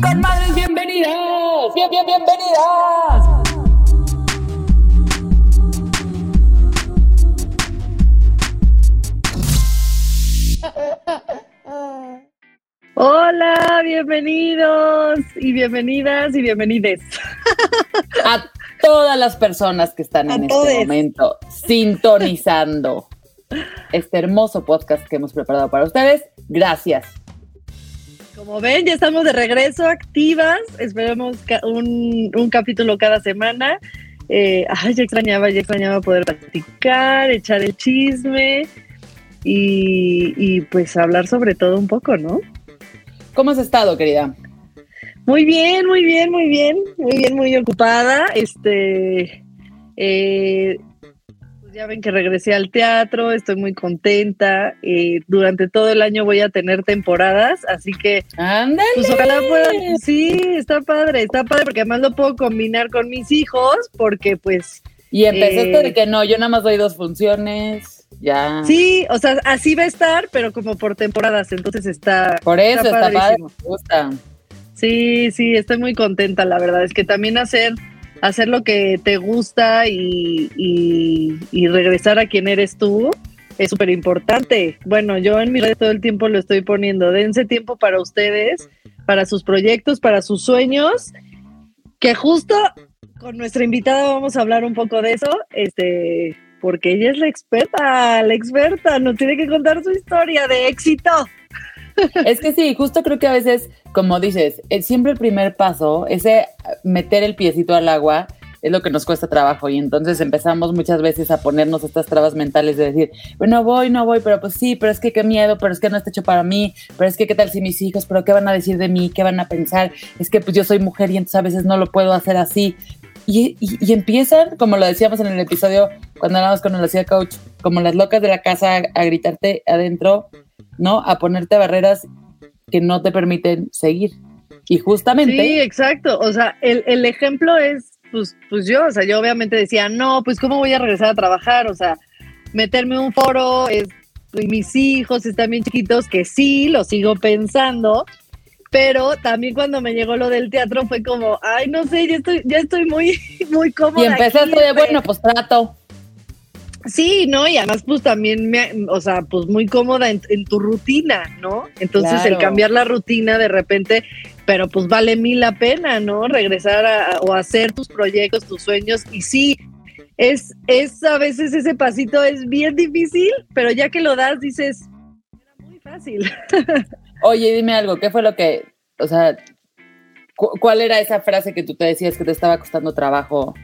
Madres, bienvenidas, bien, bien, bienvenidas. Hola, bienvenidos y bienvenidas y bienvenides. A todas las personas que están A en todes. este momento sintonizando este hermoso podcast que hemos preparado para ustedes. Gracias. Como ven, ya estamos de regreso, activas. Esperemos un, un capítulo cada semana. Eh, ay, ya extrañaba, ya extrañaba poder platicar, echar el chisme y, y pues hablar sobre todo un poco, ¿no? ¿Cómo has estado, querida? Muy bien, muy bien, muy bien, muy bien, muy ocupada. Este, eh, ya ven que regresé al teatro, estoy muy contenta. eh, durante todo el año voy a tener temporadas, así que Ándale. pues ojalá puedan. Sí, está padre, está padre porque además lo puedo combinar con mis hijos, porque pues Y empezaste Eh, de que no, yo nada más doy dos funciones. Ya. sí, o sea, así va a estar, pero como por temporadas, entonces está. Por eso está, padre. padrísimo. Me gusta. Sí, sí, estoy muy contenta, la verdad. Es que también hacer, hacer lo que te gusta y, y- regresar a quien eres tú es súper importante. Bueno, yo en mi red todo el tiempo lo estoy poniendo. Dense tiempo para ustedes, para sus proyectos, para sus sueños, que justo con nuestra invitada vamos a hablar un poco de eso, este, porque ella es la experta, la experta, nos tiene que contar su historia de éxito. Es que sí, justo creo que a veces, como dices, eh, siempre el primer paso, ese meter el piecito al agua, es lo que nos cuesta trabajo y entonces empezamos muchas veces a ponernos estas trabas mentales de decir, bueno, voy, no voy, pero pues sí, pero es que qué miedo, pero es que no está hecho para mí, pero es que qué tal si mis hijos, pero qué van a decir de mí, qué van a pensar, es que pues yo soy mujer y entonces a veces no lo puedo hacer así. Y, empiezan, como lo decíamos en el episodio cuando hablábamos con el hacía coach, como las locas de la casa a gritarte adentro, ¿no? A ponerte barreras que no te permiten seguir. Y justamente, Sí, exacto. O sea, el, el ejemplo es, pues, pues yo, o sea, yo obviamente decía, no, pues cómo voy a regresar a trabajar, o sea, meterme en un foro, es, y mis hijos están bien chiquitos, que sí, lo sigo pensando, pero también cuando me llegó lo del teatro fue como, ay, no sé, ya estoy, ya estoy muy, muy cómoda. y empezaste aquí, de, este". bueno, pues trato. Sí, ¿no? Y además, pues también, me, o sea, pues muy cómoda en, en tu rutina, ¿no? Entonces, el cambiar la rutina de repente, pero pues vale mil la pena, ¿no? Regresar a, o hacer tus proyectos, tus sueños. Y sí, es, es a veces ese pasito es bien difícil, pero ya que lo das, dices, era muy fácil. Oye, dime algo, ¿qué fue lo que, o sea, cu- cuál era esa frase que tú te decías que te estaba costando trabajo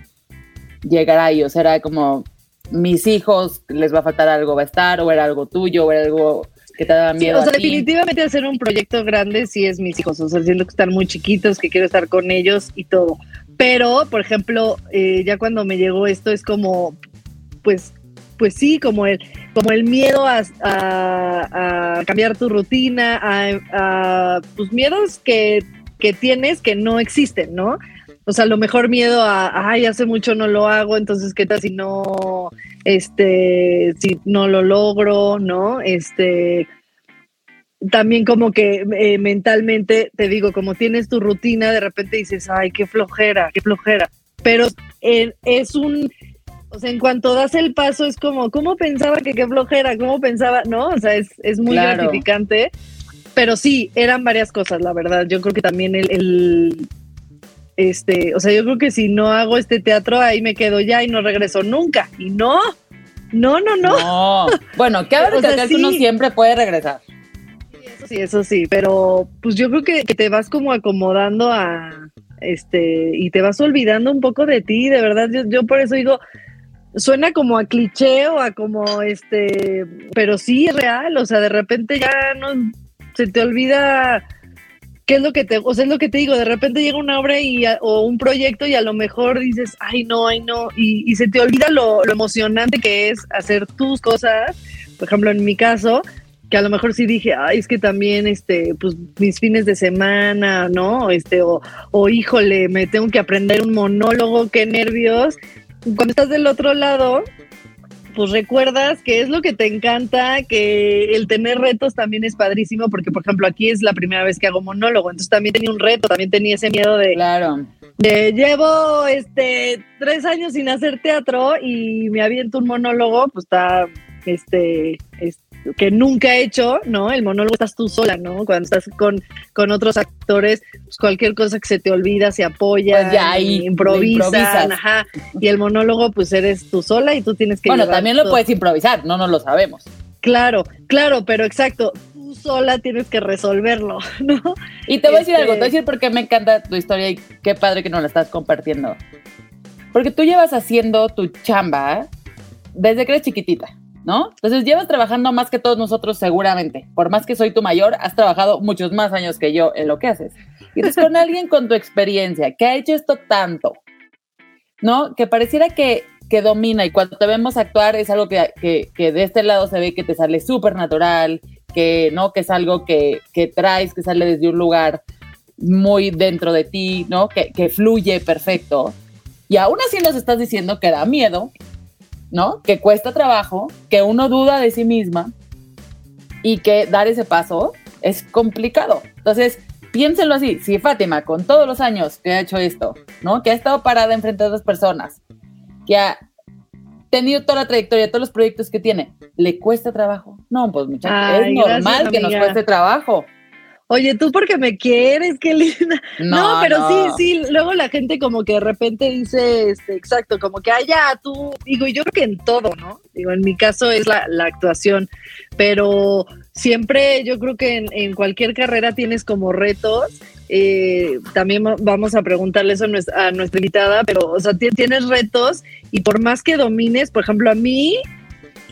llegar ahí? O sea, era como, mis hijos, les va a faltar algo, va a estar, o era algo tuyo, o era algo que te daba Sí, miedo o sea, a ti. definitivamente hacer un proyecto grande sí es mis hijos, o sea, siento que están muy chiquitos, que quiero estar con ellos y todo. Pero, por ejemplo, eh, ya cuando me llegó esto es como, pues, pues sí, como el, como el miedo a, a- a cambiar tu rutina, a, a pues miedos que, que tienes que no existen, ¿no? O sea, a lo mejor miedo a, ay, hace mucho no lo hago, entonces qué tal si no, este, si no lo logro, ¿no? Este, también como que eh, mentalmente, te digo, como tienes tu rutina, de repente dices, ay, qué flojera, qué flojera. Pero eh, es un, o sea, en cuanto das el paso es como, ¿cómo pensaba que qué flojera? ¿Cómo pensaba? No, o sea, es, es muy Claro. gratificante. Pero sí, eran varias cosas, la verdad. Yo creo que también el, el, este, o sea, yo creo que si no hago este teatro, ahí me quedo ya y no regreso nunca. Y no, no, no, no. No. Bueno, cabe O sea, recalcar que uno sí. siempre puede regresar. Eso sí, eso sí, pero pues yo creo que, que te vas como acomodando a este y te vas olvidando un poco de ti, de verdad. Yo, yo por eso digo, suena como a cliché o a como este, pero sí es real, o sea, de repente ya no se te olvida qué es lo que te, o sea, es lo que te digo, de repente llega una obra y o un proyecto y a lo mejor dices, ay no, ay no, y, se te olvida lo, lo, emocionante que es hacer tus cosas, por ejemplo, en mi caso, que a lo mejor sí dije, ay, es que también, este, pues mis fines de semana, ¿no? Este, o, o híjole, me tengo que aprender un monólogo, qué nervios, cuando estás del otro lado, pues recuerdas que es lo que te encanta, que el tener retos también es padrísimo, porque por ejemplo aquí es la primera vez que hago monólogo, entonces también tenía un reto, también tenía ese miedo de, claro. de llevo este tres años sin hacer teatro y me aviento un monólogo, pues está este, este que nunca he hecho, ¿no? El monólogo estás tú sola, ¿no? Cuando estás con, con otros actores, pues cualquier cosa que se te olvida, se apoya, pues ya ahí, improvisan, ajá. Y el monólogo, pues eres tú sola y tú tienes que. Bueno, también lo puedes improvisar, no, no lo sabemos. Claro, claro, pero exacto. Tú sola tienes que resolverlo, ¿no? Y te voy a decir algo, te voy a este decir porque me encanta tu historia y qué padre que nos la estás compartiendo. Porque tú llevas haciendo tu chamba desde que eres chiquitita. ¿No? Entonces llevas trabajando más que todos nosotros seguramente. Por más que soy tu mayor, has trabajado muchos más años que yo en lo que haces. Y entonces con alguien con tu experiencia, que ha hecho esto tanto, ¿no? Que pareciera que, que domina y cuando te vemos actuar es algo que, que, de este lado se ve que te sale súper natural, que, ¿no? Que es algo que, que traes, que sale desde un lugar muy dentro de ti, ¿no? Que, que fluye perfecto. Y aún así nos estás diciendo que da miedo, ¿no? Que cuesta trabajo, que uno duda de sí misma y que dar ese paso es complicado. Entonces, piénsenlo así, si Fátima, con todos los años que ha hecho esto, ¿no? Que ha estado parada enfrente de dos personas, que ha tenido toda la trayectoria, todos los proyectos que tiene, ¿le cuesta trabajo? No, pues muchachos, es normal que nos cueste trabajo. Oye, tú porque me quieres, qué linda. No, pero sí, sí, luego la gente como que de repente dice, este, exacto, como que, ah, ya, tú, digo, yo creo que en todo, ¿no? Digo, en mi caso es la, actuación, pero siempre yo creo que en, cualquier carrera tienes como retos. Eh, también vamos a preguntarle eso a nuestra, invitada, pero, o sea, tienes retos y por más que domines, por ejemplo, a mí,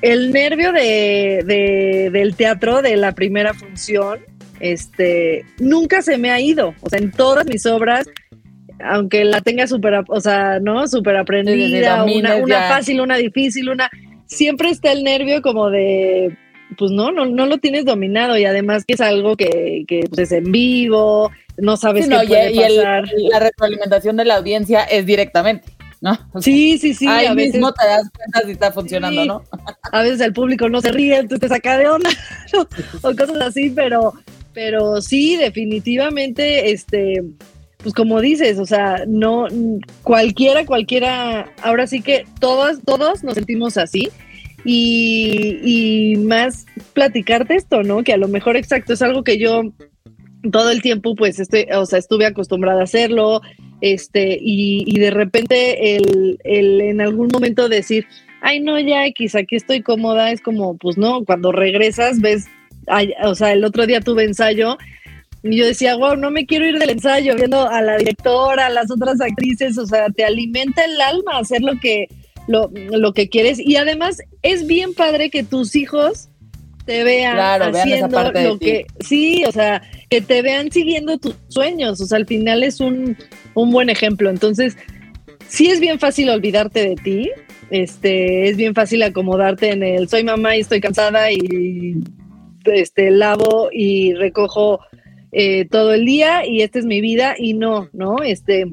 el nervio de, del teatro, de la primera función, este, nunca se me ha ido. O sea, en todas mis obras, aunque la tenga súper, o sea, ¿no? Súper aprendida, una, una fácil, una difícil, una, siempre está el nervio como de, pues no, no, no lo tienes dominado y además que es algo que, que pues, es en vivo, no sabes qué puede pasar. Y la retroalimentación de la audiencia es directamente. ¿no? sí, sí, sí. Ahí mismo te das cuenta si está funcionando, ¿no? A veces el público no se ríe, tú te saca de onda, o cosas así, pero, pero sí, definitivamente, este, pues como dices, o sea, no, cualquiera, cualquiera, ahora sí que todos, todos nos sentimos así. Y, y más platicarte esto, ¿no? Que a lo mejor exacto es algo que yo todo el tiempo pues estoy, o sea, estuve acostumbrada a hacerlo, este, y, y de repente el, el, en algún momento decir, ay no, ya X, aquí estoy cómoda, es como, pues no, cuando regresas ves o sea, el otro día tuve ensayo y yo decía, wow, no me quiero ir del ensayo viendo a la directora, a las otras actrices, o sea, te alimenta el alma hacer lo que, lo, lo que quieres y además es bien padre que tus hijos te vean haciendo lo que sí, o sea, que te vean siguiendo tus sueños, o sea, al final es un, un buen ejemplo. Entonces, sí es bien fácil olvidarte de ti, este, es bien fácil acomodarte en el soy mamá y estoy cansada y este, lavo y recojo eh, todo el día y esta es mi vida y no, ¿no? Este,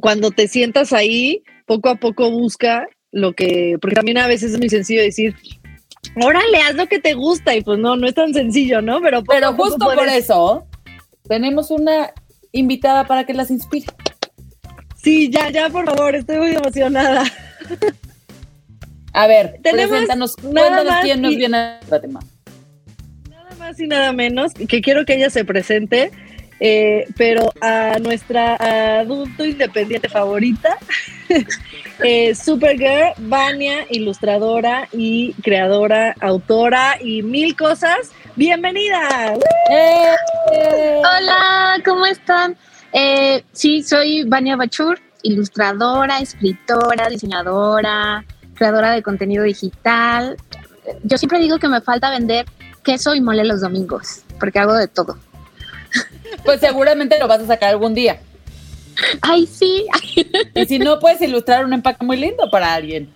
cuando te sientas ahí, poco a poco busca lo que, porque también a veces es muy sencillo decir, órale, haz lo que te gusta y pues no, no es tan sencillo, ¿no? Pero, Pero justo por eso tenemos una invitada para que las inspire. Sí, ya, ya, por favor, estoy muy emocionada. A ver, Tenemos preséntanos, cuéntanos quién nos viene a tema más y nada menos que quiero que ella se presente, eh, pero a nuestra adulto independiente favorita, eh, Supergirl, Vania, ilustradora y creadora, autora y mil cosas. ¡Bienvenida! Hola, ¿cómo están? Eh, sí, soy Vania Bachur, ilustradora, escritora, diseñadora, creadora de contenido digital. Yo siempre digo que me falta vender queso y mole los domingos, porque hago de todo. Pues seguramente lo vas a sacar algún día. Ay, sí. Y si no, puedes ilustrar un empaque muy lindo para alguien.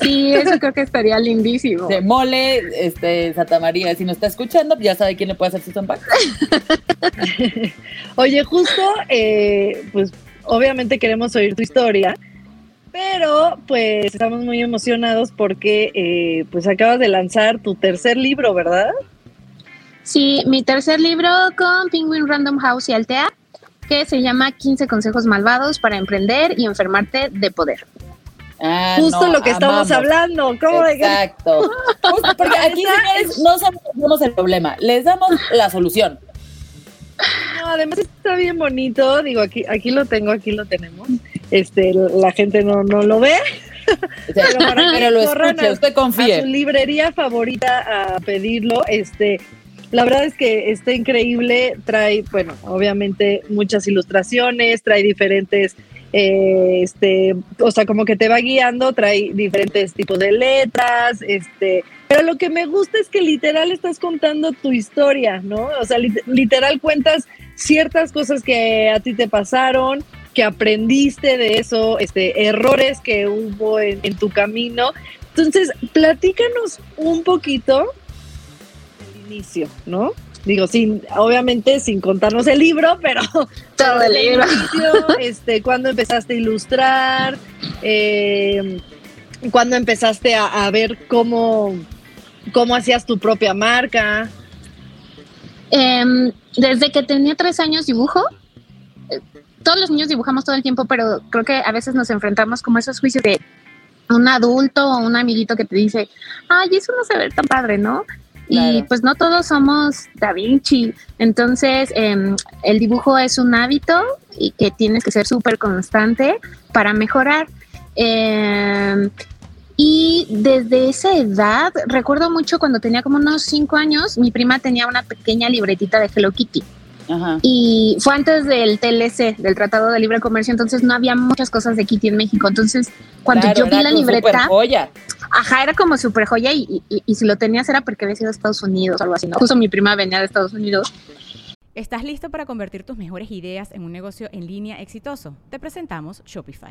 Sí, eso creo que estaría lindísimo. De mole, este, Santa María, si nos está escuchando, ya sabe quién le puede hacer sus empaques. Oye, justo, eh, pues obviamente queremos oír tu historia, pero pues estamos muy emocionados porque eh, pues acabas de lanzar tu tercer libro, ¿verdad? Sí, mi tercer libro con Penguin Random House y Altea, que se llama 15 consejos malvados para emprender y enfermarte de poder. Ah, Justo lo que estamos hablando. ¿Cómo Exacto. Justo porque aquí, señores, no somos el problema, les damos la solución. No, además está bien bonito. Digo, aquí, aquí lo tengo, aquí lo tenemos. Este, la gente no, no lo ve. pero, lo escucha, usted confíe. A su librería favorita a pedirlo. Este, la verdad es que está increíble. Trae, bueno, obviamente muchas ilustraciones, trae diferentes eh, este, o sea, como que te va guiando, trae diferentes tipos de letras, este, pero lo que me gusta es que literal estás contando tu historia, ¿no? O sea, literal cuentas ciertas cosas que a ti te pasaron, que aprendiste de eso, este, errores que hubo en, en tu camino. Entonces, platícanos un poquito el inicio, ¿no? digo, sin, obviamente sin contarnos el libro, pero todo el libro. este, cuando empezaste a ilustrar, eh, cuando empezaste a, ver cómo, cómo hacías tu propia marca. Em, desde que tenía tres años dibujo. Todos los niños dibujamos todo el tiempo, pero creo que a veces nos enfrentamos como esos juicios de un adulto o un amiguito que te dice, ay, eso no se ve tan padre, ¿no? Y pues no todos somos Da Vinci. Entonces, em, el dibujo es un hábito y que tienes que ser súper constante para mejorar. Em, y desde esa edad, recuerdo mucho cuando tenía como unos cinco años, mi prima tenía una pequeña libretita de Hello Kitty. Y fue antes del TLC, del Tratado de Libre Comercio, entonces no había muchas cosas de Kitty en México. Entonces, cuando yo vi la libreta, ajá, era como súper joya y, y, si lo tenías era porque había sido de Estados Unidos o algo así. ¿no? Justo mi prima venía de Estados Unidos. ¿Estás listo para convertir tus mejores ideas en un negocio en línea exitoso? Te presentamos Shopify.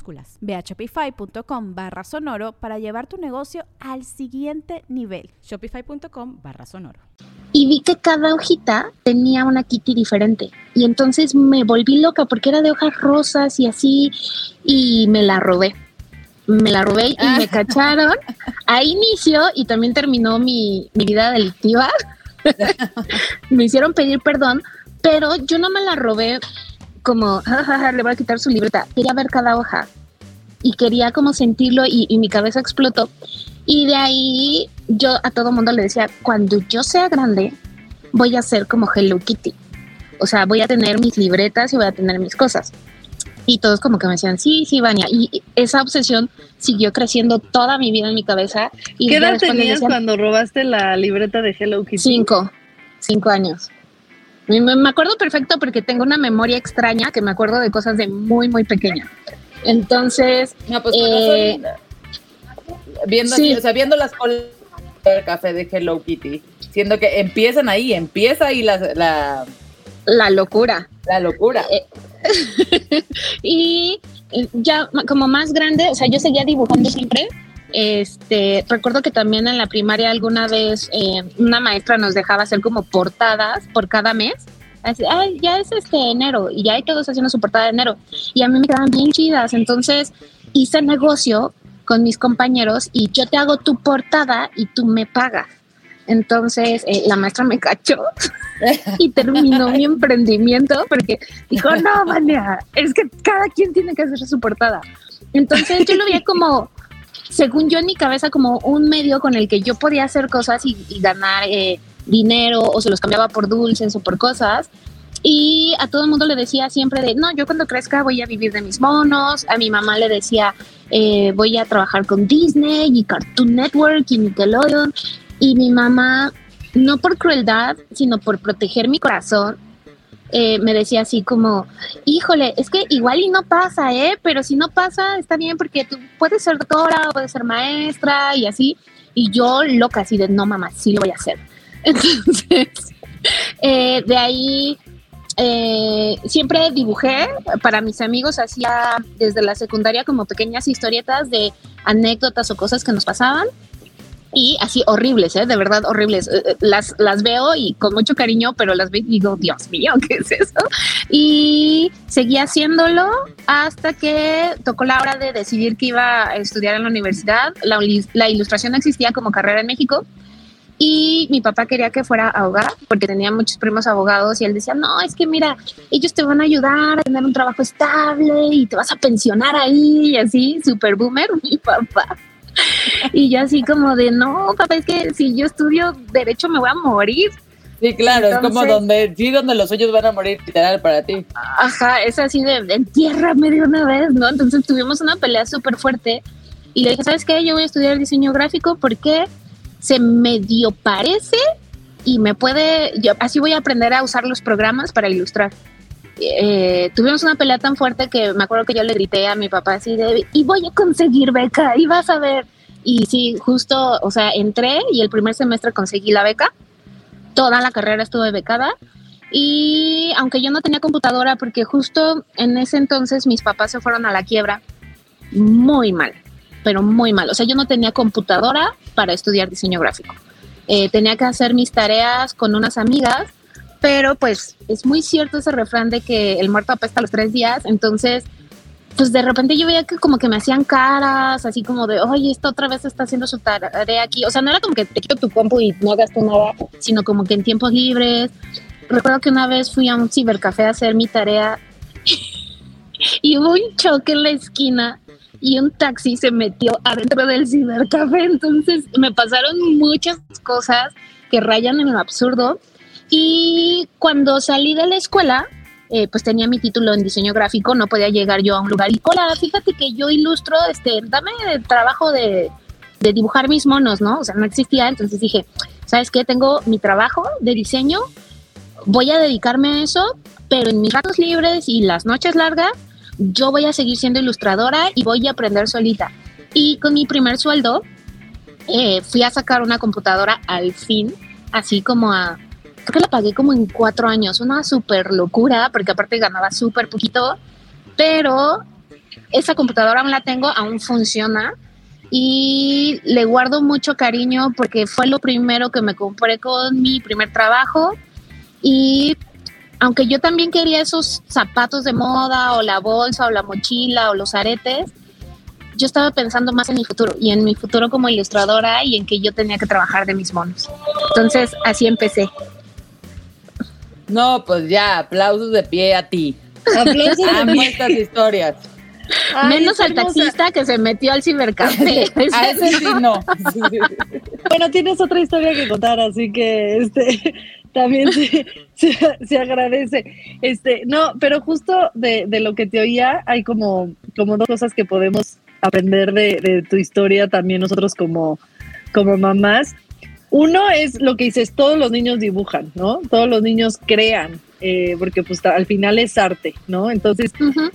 Ve a shopify.com barra sonoro para llevar tu negocio al siguiente nivel. Shopify.com barra sonoro. Y vi que cada hojita tenía una kitty diferente. Y entonces me volví loca porque era de hojas rosas y así. Y me la robé. Me la robé y me cacharon. A inicio y también terminó mi, mi vida delictiva. me hicieron pedir perdón, pero yo no me la robé como, le voy a quitar su libreta. Quería ver cada hoja y quería como sentirlo y, mi cabeza explotó. Y de ahí yo a todo mundo le decía, cuando yo sea grande, voy a ser como Hello Kitty. O sea, voy a tener mis libretas y voy a tener mis cosas. Y todos como que me decían, sí, sí, Vania. Y esa obsesión siguió creciendo toda mi vida en mi cabeza. Y ¿Qué edad tenías cuando robaste la libreta de Hello Kitty? Cinco, cinco años. Me, acuerdo perfecto porque tengo una memoria extraña que me acuerdo de cosas de muy, muy pequeña. Entonces, pues, eh, viendo, o sea, viendo las colas del café de Hello Kitty, siendo que empiezan ahí, empieza ahí la, la, locura. La locura. Eh, y ya como más grande, o sea, yo seguía dibujando siempre, este, recuerdo que también en la primaria alguna vez eh, una maestra nos dejaba hacer como portadas por cada mes Así, ay, ya es este enero y ya hay todos haciendo su portada de enero. Y a mí me quedaban bien chidas. Entonces hice negocio con mis compañeros y yo te hago tu portada y tú me pagas. Entonces eh, la maestra me cachó y terminó mi emprendimiento porque dijo, no, Vania, es que cada quien tiene que hacer su portada. Entonces yo lo veía como, según yo en mi cabeza, como un medio con el que yo podía hacer cosas y, ganar eh, dinero o se los cambiaba por dulces o por cosas. Y a todo el mundo le decía siempre de, no, yo cuando crezca voy a vivir de mis monos. A mi mamá le decía, eh, voy a trabajar con Disney y Cartoon Network y Nickelodeon. Y mi mamá, no por crueldad, sino por proteger mi corazón, eh, me decía así como, híjole, es que igual y no pasa, ¿eh? Pero si no pasa, está bien porque tú puedes ser doctora, puedes ser maestra y así. Y yo loca, así de, no, mamá, sí lo voy a hacer. Entonces, eh, de ahí eh, siempre dibujé para mis amigos, hacía desde la secundaria como pequeñas historietas de anécdotas o cosas que nos pasaban y así horribles, ¿eh? de verdad horribles. Eh, eh, las, las veo y con mucho cariño, pero las veo y digo, Dios mío, ¿qué es eso? Y seguí haciéndolo hasta que tocó la hora de decidir que iba a estudiar en la universidad. La, la ilustración existía como carrera en México y mi papá quería que fuera abogada porque tenía muchos primos abogados y él decía, no, es que mira, ellos te van a ayudar a tener un trabajo estable y te vas a pensionar ahí y así, super boomer, mi papá. y yo así como de, no, papá, es que si yo estudio derecho me voy a morir. Sí, claro, es como donde, sí, donde los sueños van a morir, literal, para ti. Ajá, es así de, entiérrame de una vez, ¿no? Entonces tuvimos una pelea súper fuerte y le dije, ¿sabes qué? Yo voy a estudiar diseño gráfico porque se medio parece y me puede, yo así voy a aprender a usar los programas para ilustrar. Eh, tuvimos una pelea tan fuerte que me acuerdo que yo le grité a mi papá así de, y voy a conseguir beca, y vas a ver. Y sí, justo, o sea, entré y el primer semestre conseguí la beca. Toda la carrera estuve becada. Y aunque yo no tenía computadora, porque justo en ese entonces mis papás se fueron a la quiebra, muy mal, pero muy mal. O sea, yo no tenía computadora para estudiar diseño gráfico. Eh, tenía que hacer mis tareas con unas amigas pero pues es muy cierto ese refrán de que el muerto apesta los tres días, entonces pues de repente yo veía que como que me hacían caras, así como de, oye, esta otra vez está haciendo su tarea aquí. O sea, no era como que te quito tu compu y no hagas nada, sino como que en tiempos libres. Recuerdo que una vez fui a un cibercafé a hacer mi tarea y hubo un choque en la esquina y un taxi se metió adentro del cibercafé. Entonces me pasaron muchas cosas que rayan en lo absurdo y cuando salí de la escuela, eh, pues tenía mi título en diseño gráfico, no podía llegar yo a un lugar y, hola, fíjate que yo ilustro, este, dame el trabajo de, dibujar mis monos, ¿no? O sea, no existía, entonces dije, ¿sabes qué? Tengo mi trabajo de diseño, voy a dedicarme a eso, pero en mis ratos libres y las noches largas, yo voy a seguir siendo ilustradora y voy a aprender solita. Y con mi primer sueldo, eh, fui a sacar una computadora al fin, así como a creo que la pagué como en cuatro años, una súper locura, porque aparte ganaba súper poquito, pero esa computadora aún la tengo, aún funciona y le guardo mucho cariño porque fue lo primero que me compré con mi primer trabajo y aunque yo también quería esos zapatos de moda o la bolsa o la mochila o los aretes, yo estaba pensando más en mi futuro y en mi futuro como ilustradora y en que yo tenía que trabajar de mis monos. Entonces así empecé. No, pues ya, aplausos de pie a ti. Aplausos Amo estas historias. Menos al taxista que se metió al cibercafé. a ese sí no. bueno, tienes otra historia que contar, así que este también se, agradece. Este, no, pero justo de, lo que te oía, hay como, como dos cosas que podemos aprender de, de tu historia también nosotros como, como mamás. Uno es lo que dices, todos los niños dibujan, ¿no? Todos los niños crean, eh, porque pues al final es arte, ¿no? Entonces,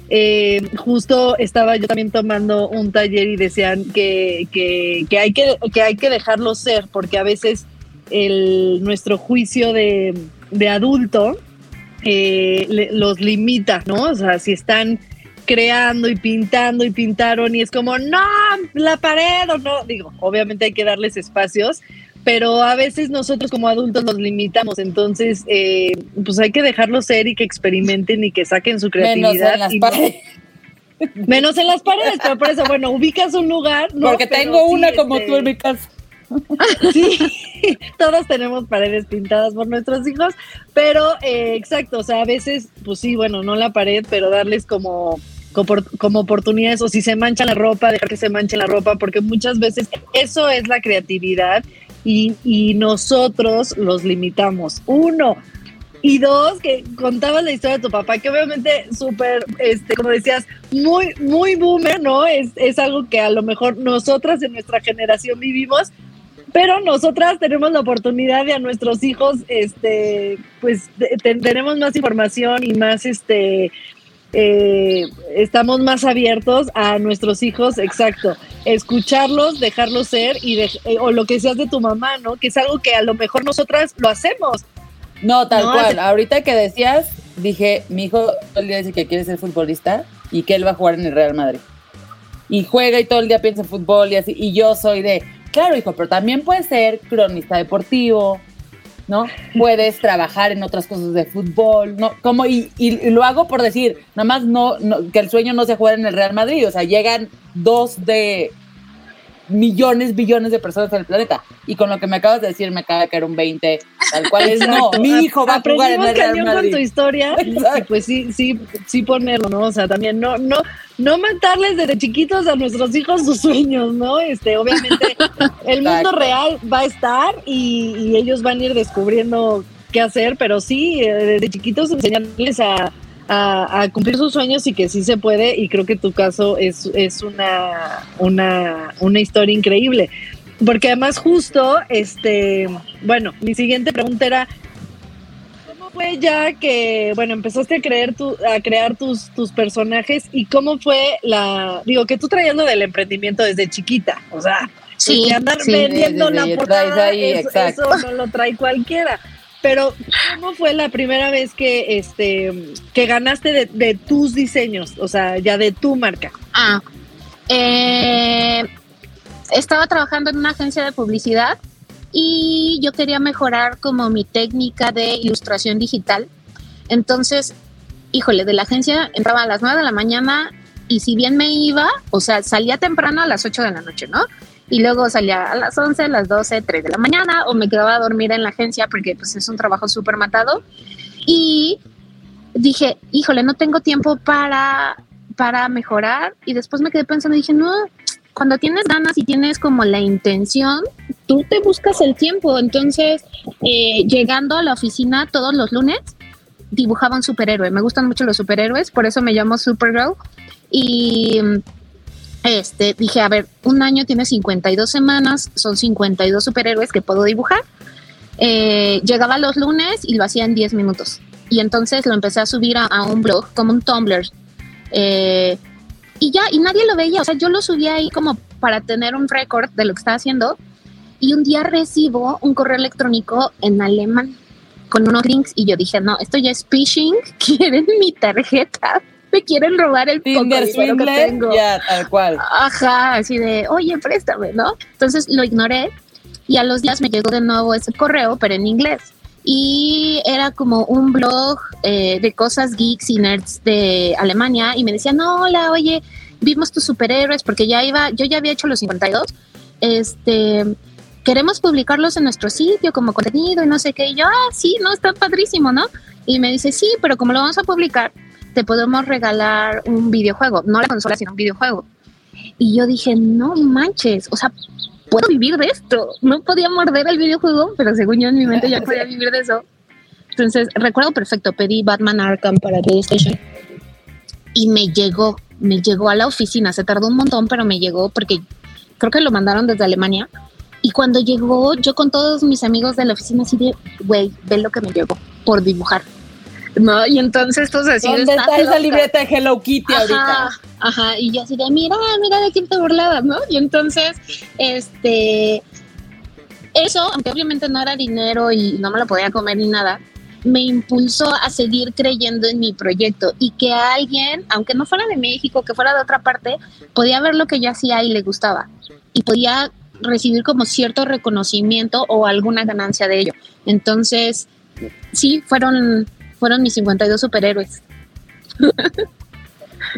eh, justo estaba yo también tomando un taller y decían que, que, hay, que, que hay que dejarlo ser, porque a veces el, nuestro juicio de, adulto eh, los limita, ¿no? O sea, si están creando y pintando y pintaron y es como, no, la pared o no, digo, obviamente hay que darles espacios, pero a veces nosotros como adultos los limitamos, entonces eh, pues hay que dejarlos ser y que experimenten y que saquen su creatividad. Menos en las no- paredes. menos en las paredes, pero por eso, bueno, ubicas un lugar. ¿no? Porque tengo sí, una como este, tú en mi casa. Sí, todos tenemos paredes pintadas por nuestros hijos, pero eh, exacto, o sea, a veces, pues sí, bueno, no la pared, pero darles como, como oportunidades, o si se mancha la ropa, dejar que se manche la ropa, porque muchas veces eso es la creatividad y, nosotros los limitamos. Uno. Y dos, que contabas la historia de tu papá, que obviamente súper, este, como decías, muy, muy boomer, ¿no? Es, es algo que a lo mejor nosotras en nuestra generación vivimos, pero nosotras tenemos la oportunidad de a nuestros hijos, este, pues tenemos más información y más, este, eh, estamos más abiertos a nuestros hijos, exacto, escucharlos, dejarlos ser y de- eh, o lo que seas de tu mamá, ¿no? Que es algo que a lo mejor nosotras lo hacemos. No, tal No, cual. hace- Ahorita que decías, dije, mi hijo todo el día dice que quiere ser futbolista y que él va a jugar en el Real Madrid. Y juega y todo el día piensa en fútbol y así. Y yo soy de, claro, hijo, pero también puedes ser cronista deportivo, ¿no? Puedes trabajar en otras cosas de fútbol, ¿no? Como, y, y- lo hago por decir, nada más no, no- que el sueño no sea jugar en el Real Madrid. O sea, llegan dos de millones, billones de personas en el planeta. Y con lo que me acabas de decir, me acaba de caer un 20, tal cual es, no, Exacto. mi hijo va a jugar en el Real cañón con tu Madrid. historia, Exacto. y pues sí, sí, sí ponerlo, ¿no? O sea, también no, no, no matarles desde chiquitos a nuestros hijos sus sueños, ¿no? Este, obviamente, el mundo Exacto. real va a estar y, y ellos van a ir descubriendo qué hacer, pero sí, eh, desde chiquitos enseñarles a, a, a cumplir sus sueños y que sí se puede, y creo que tu caso es, es una, una, una historia increíble. Porque además justo, este, bueno, mi siguiente pregunta era, ¿cómo fue ya que, bueno, empezaste a creer tu, a crear tus, tus personajes y cómo fue la, digo, que tú traías lo del emprendimiento desde chiquita, o sea, Sí, andar sí. vendiendo Sí, sí, la portada, eso, eso no lo trae cualquiera. Pero, ¿cómo fue la primera vez que, este, que ganaste de, tus diseños, o sea, ya de tu marca? Ah, eh, estaba trabajando en una agencia de publicidad y yo quería mejorar como mi técnica de ilustración digital. Entonces, híjole, de la agencia entraba a las 9 de la mañana y si bien me iba, o sea, salía temprano a las 8 de la noche, ¿no? Y luego salía a las 11, a las 12, 3 de la mañana o me quedaba a dormir en la agencia porque pues es un trabajo súper matado. Y dije, híjole, no tengo tiempo para, para mejorar. Y después me quedé pensando y dije, no, cuando tienes ganas y tienes como la intención, tú te buscas el tiempo. Entonces, eh, llegando a la oficina todos los lunes, dibujaba un superhéroe. Me gustan mucho los superhéroes, por eso me llamo Supergirl. Y este, dije, a ver, un año tiene 52 semanas, son 52 superhéroes que puedo dibujar. Eh, llegaba los lunes y lo hacía en 10 minutos. Y entonces lo empecé a subir a, un blog, como un Tumblr. Eh, y ya, y nadie lo veía. O sea, yo lo subía ahí como para tener un récord de lo que estaba haciendo. Y un día recibo un correo electrónico en alemán con unos links y yo dije, no, esto ya es phishing, quieren mi tarjeta, me quieren robar el poco dinero que tengo. ya, tal cual. Ajá, así de, oye, préstame, ¿no? Entonces lo ignoré y a los días me llegó de nuevo ese correo, pero en inglés. Y era como un blog eh, de cosas geeks y nerds de Alemania y me decían, no, hola, oye, vimos tus superhéroes porque ya iba, yo ya había hecho los 52, este, queremos publicarlos en nuestro sitio como contenido y no sé qué. Y yo, ah, sí, no, está padrísimo, ¿no? Y me dice, sí, pero como lo vamos a publicar, te podemos regalar un videojuego, no la consola, sino un videojuego. Y yo dije, no manches, o sea, puedo vivir de esto. No podía morder el videojuego, pero según yo en mi mente ya podía vivir de eso. Entonces, recuerdo perfecto, pedí Batman Arkham para PlayStation y me llegó, me llegó a la oficina. Se tardó un montón, pero me llegó porque creo que lo mandaron desde Alemania. Y cuando llegó, yo con todos mis amigos de la oficina así de, güey, ve lo que me llegó por dibujar. ¿No? Y entonces, pues así de, ¿Dónde "Estás está esa loca". libreta de Hello Kitty ahorita? Ajá, ajá, y yo así de, mira, mira de quién te burlabas, ¿no? Y entonces, este, eso, aunque obviamente no era dinero y no me lo podía comer ni nada, me impulsó a seguir creyendo en mi proyecto y que alguien, aunque no fuera de México, que fuera de otra parte, podía ver lo que yo hacía y le gustaba. Y podía recibir como cierto reconocimiento o alguna ganancia de ello. Entonces, sí, fueron, fueron mis 52 superhéroes.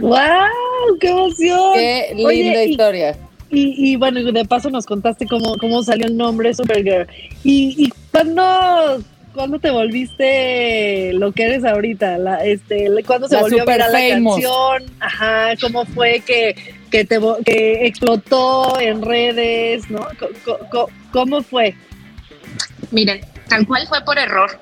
¡Wow! ¡Qué emoción! Qué linda historia. Y, bueno, de paso nos contaste cómo, cómo salió el nombre Supergirl. ¿Y, y cuándo, te volviste lo que eres ahorita? La, este, ¿Cuándo se volvió a ver la canción? Ajá, ¿cómo fue que, que, te, que explotó en redes? ¿no? ¿Cómo, fue? Miren, tal cual fue por error.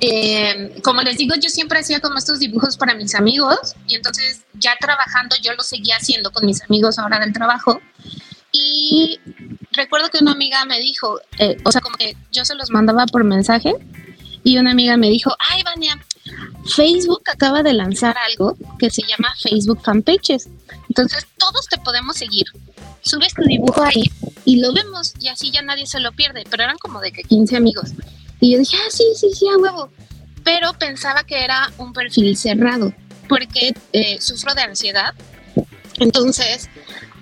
Eh, como les digo, yo siempre hacía como estos dibujos para mis amigos y entonces ya trabajando yo lo seguía haciendo con mis amigos ahora del trabajo. Y recuerdo que una amiga me dijo, eh, o sea, como que yo se los mandaba por mensaje y una amiga me dijo, ay, Vania, Facebook acaba de lanzar algo que se llama Facebook Fanpages. Entonces todos te podemos seguir. Subes tu dibujo ahí y lo vemos y así ya nadie se lo pierde. Pero eran como de que 15 amigos. Y yo dije, ah, sí, sí, sí, a huevo. Pero pensaba que era un perfil cerrado porque eh, sufro de ansiedad. Entonces,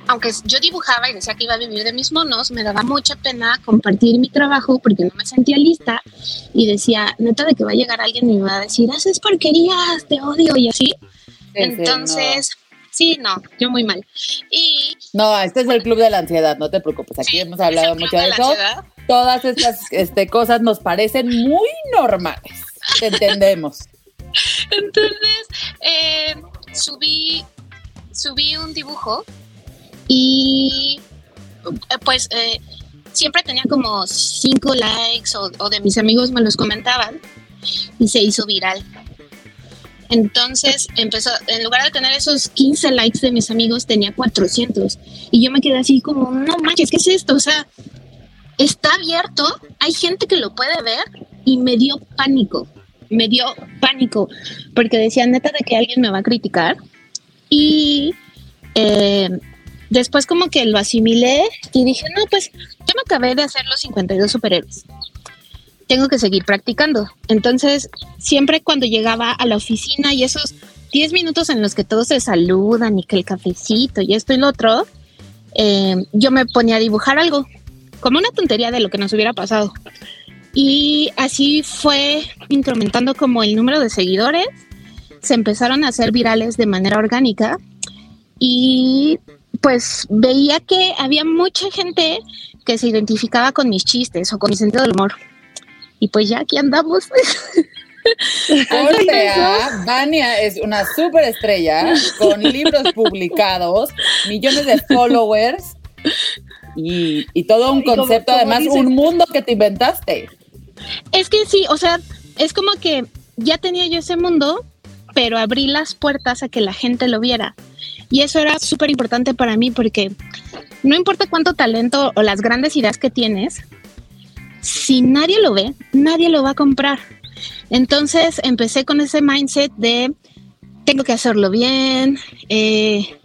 aunque yo dibujaba y decía que iba a vivir de mis monos, me daba mucha pena compartir mi trabajo porque no me sentía lista y decía, neta, de que va a llegar alguien y me va a decir, haces porquerías, te odio y así. Entonces, sí, no, yo muy mal. Y no, este es el club de la ansiedad, no te preocupes, aquí hemos hablado mucho de, eso. Todas estas este, cosas nos parecen muy normales, te entendemos. Entonces, eh, subí, subí un dibujo y eh, pues eh, siempre tenía como cinco likes o, de mis amigos me los comentaban y se hizo viral. Entonces empezó, en lugar de tener esos 15 likes de mis amigos, tenía 400. Y yo me quedé así como, no manches, ¿qué es esto? O sea, está abierto, hay gente que lo puede ver y me dio pánico, me dio pánico, porque decía neta de que alguien me va a criticar. Y eh, después como que lo asimilé y dije, no, pues yo me acabé de hacer los 52 superhéroes. Tengo que seguir practicando. Entonces, siempre cuando llegaba a la oficina y esos 10 minutos en los que todos se saludan y que el cafecito y esto y lo otro, eh, yo me ponía a dibujar algo, como una tontería de lo que nos hubiera pasado. Y así fue incrementando como el número de seguidores, se empezaron a hacer virales de manera orgánica y pues veía que había mucha gente que se identificaba con mis chistes o con mi sentido del humor. Y pues ya aquí andamos. O sea, Vania es una superestrella con libros publicados, millones de followers y, todo un concepto, además, un mundo que te inventaste. Es que sí, o sea, es como que ya tenía yo ese mundo, pero abrí las puertas a que la gente lo viera. Y eso era súper importante para mí porque no importa cuánto talento o las grandes ideas que tienes, si nadie lo ve, nadie lo va a comprar. Entonces empecé con ese mindset de tengo que hacerlo bien. Eh,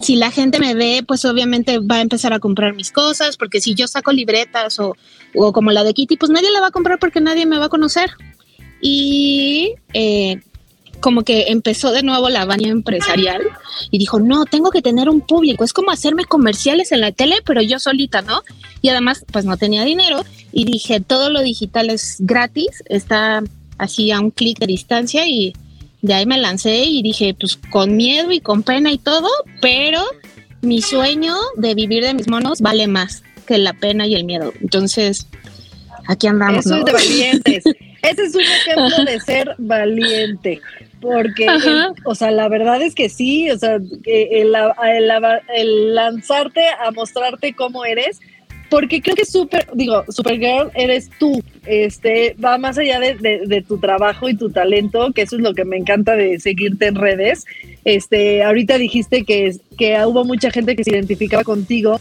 si la gente me ve, pues obviamente va a empezar a comprar mis cosas, porque si yo saco libretas o, o como la de Kitty, pues nadie la va a comprar porque nadie me va a conocer. Y eh, como que empezó de nuevo la baña empresarial y dijo, no, tengo que tener un público, es como hacerme comerciales en la tele, pero yo solita, ¿no? Y además, pues no tenía dinero y dije, todo lo digital es gratis, está así a un clic de distancia y de ahí me lancé y dije, pues con miedo y con pena y todo, pero mi sueño de vivir de mis monos vale más que la pena y el miedo. Entonces, aquí andamos. Eso es de valientes. Ese es un ejemplo de ser valiente. Porque, o sea, la verdad es que sí, o sea, el, el, lanzarte a mostrarte cómo eres, porque creo que super, digo, Supergirl eres tú, este, va más allá de, tu trabajo y tu talento, que eso es lo que me encanta de seguirte en redes. Este, ahorita dijiste que, que hubo mucha gente que se identificaba contigo,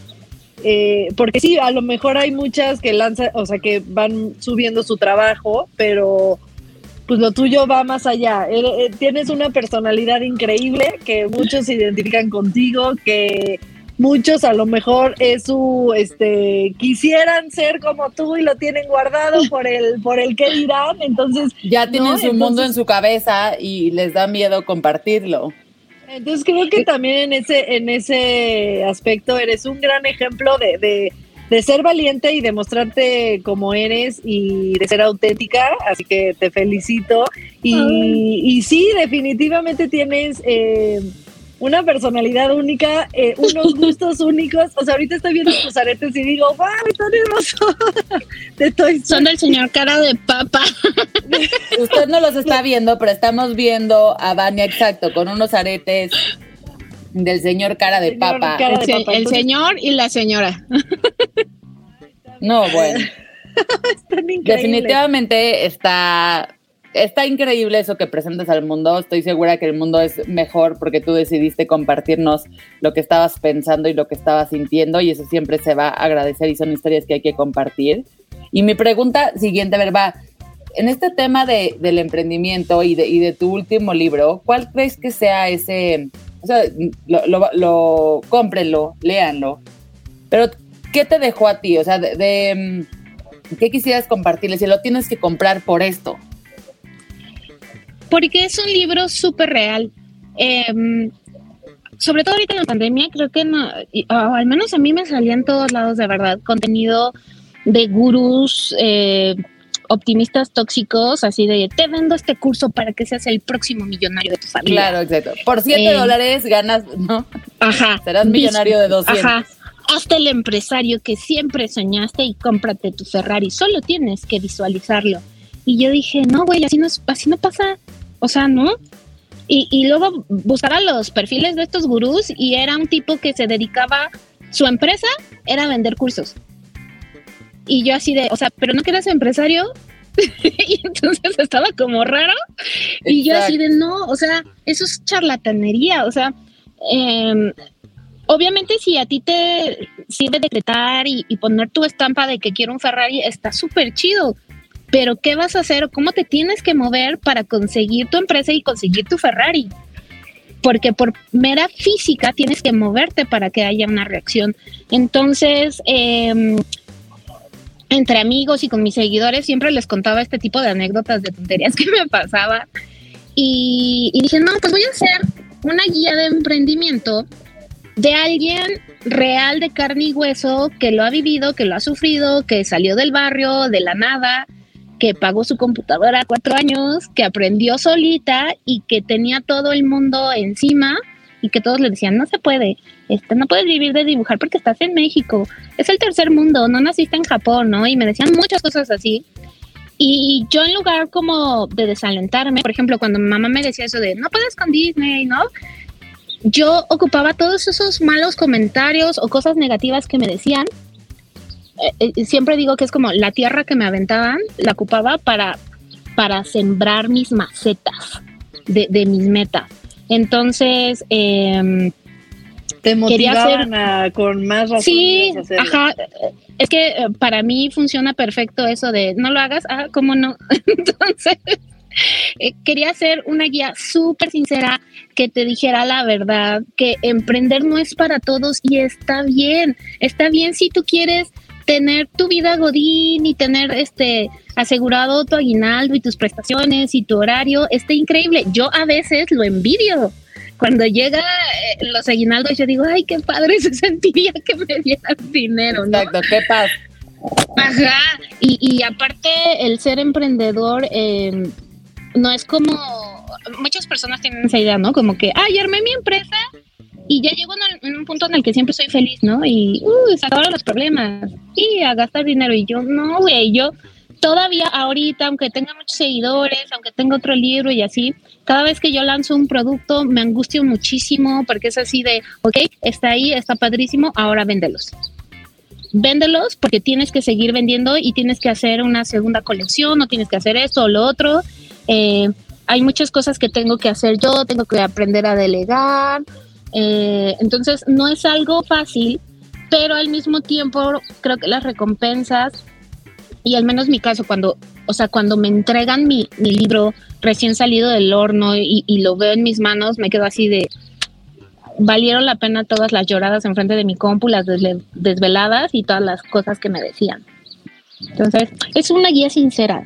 eh, porque sí, a lo mejor hay muchas que lanzan, o sea, que van subiendo su trabajo, pero pues lo tuyo va más allá. Eh, tienes una personalidad increíble que muchos se identifican contigo, que muchos a lo mejor es su, este, quisieran ser como tú y lo tienen guardado por el, por el que dirán, entonces. Ya tienen su mundo en su cabeza y les da miedo compartirlo. Entonces creo que también en ese, en ese aspecto eres un gran ejemplo de, de, de ser valiente y de mostrarte como eres y de ser auténtica, así que te felicito. Y, y sí, definitivamente tienes... Eh, una personalidad única, eh, unos gustos únicos. O sea, ahorita estoy viendo tus aretes y digo, ¡wow! Están hermosos. De Son del señor cara de papa. Usted no los está viendo, pero estamos viendo a Vania exacto con unos aretes del señor cara de Señor papa. cara- El, se- el señor y la señora. No, bueno. Están increíbles. Definitivamente está, está increíble eso que presentas al mundo. Estoy segura que el mundo es mejor porque tú decidiste compartirnos lo que estabas pensando y lo que estabas sintiendo y eso siempre se va a agradecer y son historias que hay que compartir. Y mi pregunta siguiente, a ver, va, en este tema de, del emprendimiento y de, y de tu último libro, ¿cuál crees que sea ese, o sea, lo, lo, lo- cómprenlo, léanlo, pero ¿qué te dejó a ti? O sea, de- de ¿Qué quisieras compartirles? Si lo tienes que comprar por esto. Porque es un libro súper real. Em, sobre todo ahorita en la pandemia, creo que no, o al menos a mí me salía en todos lados de verdad contenido de gurús eh, optimistas tóxicos, así de te vendo este curso para que seas el próximo millonario de tu familia. Claro, exacto. Por 7 Eh, dólares ganas, ¿no? Ajá. Serás millonario de 200. Ajá. Hazte el empresario que siempre soñaste y cómprate tu Ferrari. Solo tienes que visualizarlo. Y yo dije, no, güey, así no, así no pasa. O sea, ¿no? Y, y luego buscaba los perfiles de estos gurús y era un tipo que se dedicaba, su empresa era vender cursos. Y yo así de, o sea, pero no que eras empresario. y entonces estaba como raro. Y yo así de, no, o sea, eso es charlatanería. O sea, em, obviamente si a ti te sirve decretar y, y poner tu estampa de que quiero un Ferrari, está súper chido. Pero ¿qué vas a hacer o cómo te tienes que mover para conseguir tu empresa y conseguir tu Ferrari? Porque por mera física tienes que moverte para que haya una reacción. Entonces, em, entre amigos y con mis seguidores siempre les contaba este tipo de anécdotas de tonterías que me pasaban. Y, y dije, no, pues voy a hacer una guía de emprendimiento de alguien real de carne y hueso que lo ha vivido, que lo ha sufrido, que salió del barrio de la nada, que pagó su computadora a cuatro años, que aprendió solita y que tenía todo el mundo encima y que todos le decían, no se puede, este, no puedes vivir de dibujar porque estás en México, es el tercer mundo, no naciste en Japón, ¿no? Y me decían muchas cosas así. Y yo en lugar como de desalentarme, por ejemplo, cuando mi mamá me decía eso de, no puedes con Disney, ¿no? Yo ocupaba todos esos malos comentarios o cosas negativas que me decían. Eh, eh, siempre digo que es como la tierra que me aventaban, la ocupaba para, para sembrar mis macetas de, de mis metas. Entonces, em, Te Quería motivaban a- con más razón. Sí, ajá. Es que eh, para mí funciona perfecto eso de no lo hagas, ah, ¿cómo no? Entonces, eh, quería hacer una guía súper sincera que te dijera la verdad, que emprender no es para todos y está bien. Está bien si tú quieres tener tu vida godín y tener este asegurado tu aguinaldo y tus prestaciones y tu horario, está increíble. Yo a veces lo envidio cuando llega eh, los aguinaldos, yo digo, ay, qué padre se sentiría que me dieran dinero, ¿no? Exacto, qué paz. Ajá. Y, y aparte, el ser emprendedor eh, no es como. Muchas personas tienen esa idea, ¿no? Como que, ay, armé mi empresa y ya llego en, un punto en el que siempre soy feliz, ¿no? Y uh, se acabaron los problemas y a gastar dinero. Y yo, no, güey, yo todavía ahorita, aunque tenga muchos seguidores, aunque tenga otro libro y así, cada vez que yo lanzo un producto me angustio muchísimo porque es así de, ok, está ahí, está padrísimo, ahora véndelos. Véndelos porque tienes que seguir vendiendo y tienes que hacer una segunda colección o tienes que hacer esto o lo otro. Eh, hay muchas cosas que tengo que hacer yo, tengo que aprender a delegar. Eh, entonces, no es algo fácil, pero al mismo tiempo creo que las recompensas, y al menos mi caso, cuando, o sea, cuando me entregan mi, libro recién salido del horno y, lo veo en mis manos, me quedo así de, valieron la pena todas las lloradas enfrente de mi compu, las desveladas y todas las cosas que me decían. Entonces, es una guía sincera.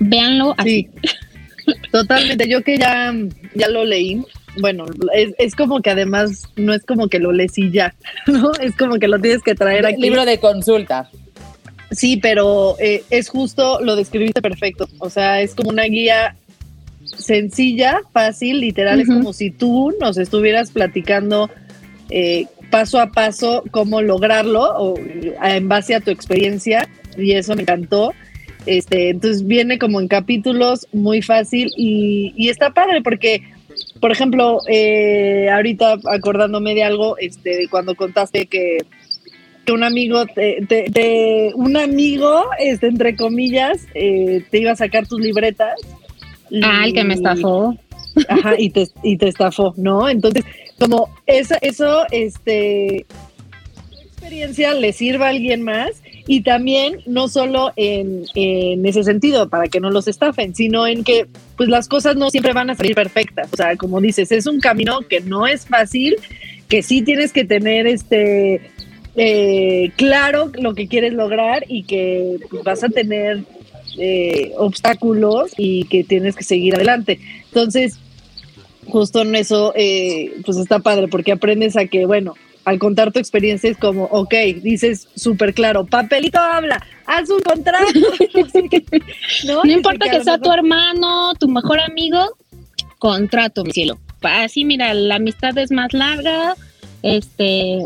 Véanlo así. Sí, totalmente. Yo que ya, ya lo leí, bueno, es, es, como que además no es como que lo lees y ya, ¿no? Es como que lo tienes que traer aquí. Libro de consulta. Sí, pero eh, es justo, lo describiste perfecto. O sea, es como una guía sencilla, fácil, literal. Es como si tú nos estuvieras platicando eh, paso a paso cómo lograrlo o, en base a tu experiencia. Y eso me encantó. Este, entonces viene como en capítulos muy fácil y, y está padre porque, por ejemplo, eh, ahorita acordándome de algo, este, cuando contaste que que un amigo, te, un amigo, este, entre comillas, eh, te iba a sacar tus libretas. Ah, el que me estafó. Ajá, y te, y te estafó, ¿no? Entonces, como eso, eso, este, experiencia le sirva a alguien más y también no solo en, ese sentido, para que no los estafen, sino en que pues las cosas no siempre van a salir perfectas. O sea, como dices, es un camino que no es fácil, que sí tienes que tener este eh, claro lo que quieres lograr y que pues, vas a tener eh, obstáculos y que tienes que seguir adelante. Entonces, justo en eso, eh, pues está padre, porque aprendes a que, bueno, al contar tu experiencia es como, ok, dices súper claro, papelito habla, haz un contrato. no, importa que, sea tu hermano, tu mejor amigo, contrato, mi cielo. Así, mira, la amistad es más larga, este,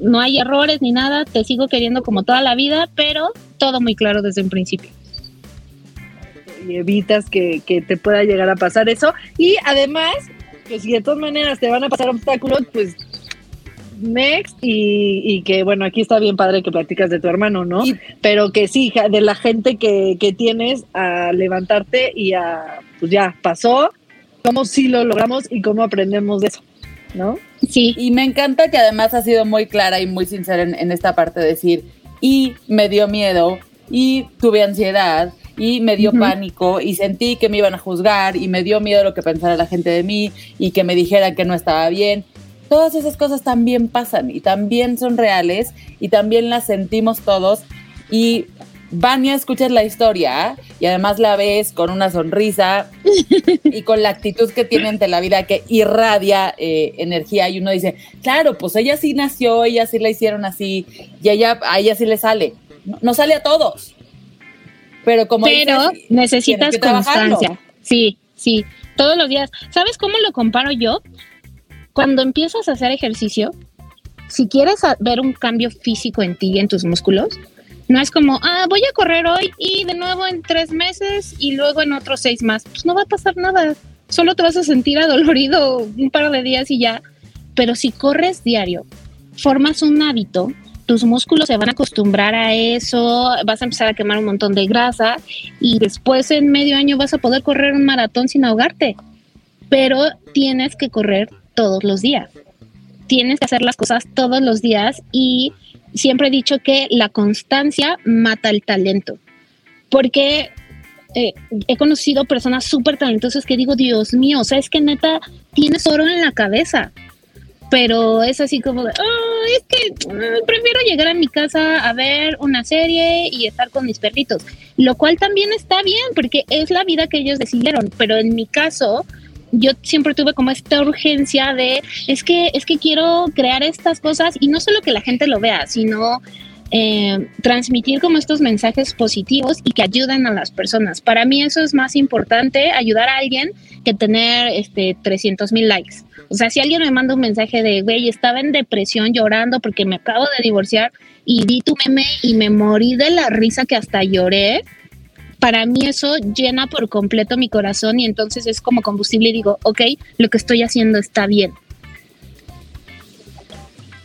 no hay errores ni nada, te sigo queriendo como toda la vida, pero todo muy claro desde un principio. Y evitas que, te pueda llegar a pasar eso. Y además, que si de todas maneras te van a pasar obstáculos, pues next y, que bueno, aquí está bien padre que platicas de tu hermano, ¿no? Pero que sí, de la gente que, que, tienes a levantarte y a, pues ya, pasó, cómo sí lo logramos y cómo aprendemos de eso, ¿no? Sí. Y me encanta que además ha sido muy clara y muy sincera en, esta parte de decir, y me dio miedo, y tuve ansiedad, y me dio pánico, y sentí que me iban a juzgar, y me dio miedo lo que pensara la gente de mí, y que me dijeran que no estaba bien. Todas esas cosas también pasan y también son reales y también las sentimos todos. Y Vania escuchas la historia y además la ves con una sonrisa y con la actitud que tiene ante la vida que irradia eh, energía y uno dice, claro, pues ella sí nació, ella sí la hicieron así y ella, a ella sí le sale. No, sale a todos. Pero como Pero necesitas constancia. Sí, sí, todos los días. ¿Sabes cómo lo comparo yo? Cuando empiezas a hacer ejercicio, si quieres ver un cambio físico en ti y en tus músculos, no es como, ah, voy a correr hoy y de nuevo en tres meses y luego en otros seis más. Pues no va a pasar nada. Solo te vas a sentir adolorido un par de días y ya. Pero si corres diario, formas un hábito, tus músculos se van a acostumbrar a eso, vas a empezar a quemar un montón de grasa y después en medio año vas a poder correr un maratón sin ahogarte. Pero tienes que correr todos los días. Tienes que hacer las cosas todos los días y siempre he dicho que la constancia mata el talento, porque eh, he conocido personas súper talentosas que digo, Dios mío, o sea, es que neta, tienes oro en la cabeza, pero es así como de, es que mm, prefiero llegar a mi casa a ver una serie y estar con mis perritos, lo cual también está bien, porque es la vida que ellos decidieron, pero en mi caso, yo siempre tuve como esta urgencia de, es que, es que quiero crear estas cosas y no solo que la gente lo vea, sino eh, transmitir como estos mensajes positivos y que ayuden a las personas. Para mí eso es más importante, ayudar a alguien, que tener este 300 mil likes. O sea, si alguien me manda un mensaje de, güey, estaba en depresión llorando porque me acabo de divorciar y vi tu meme y me morí de la risa que hasta lloré, para mí eso llena por completo mi corazón y entonces es como combustible y digo, ok, lo que estoy haciendo está bien.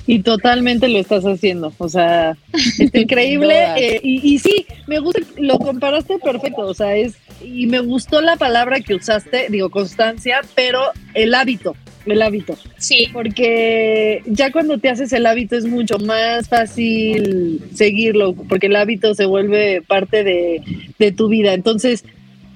Y totalmente lo estás haciendo, o sea, es increíble. Eh, y, y, sí, me gusta, lo comparaste perfecto, o sea, es, y me gustó la palabra que usaste, digo, constancia, pero el hábito, el hábito. Sí. Porque ya cuando te haces el hábito es mucho más fácil seguirlo, porque el hábito se vuelve parte de, tu vida. Entonces,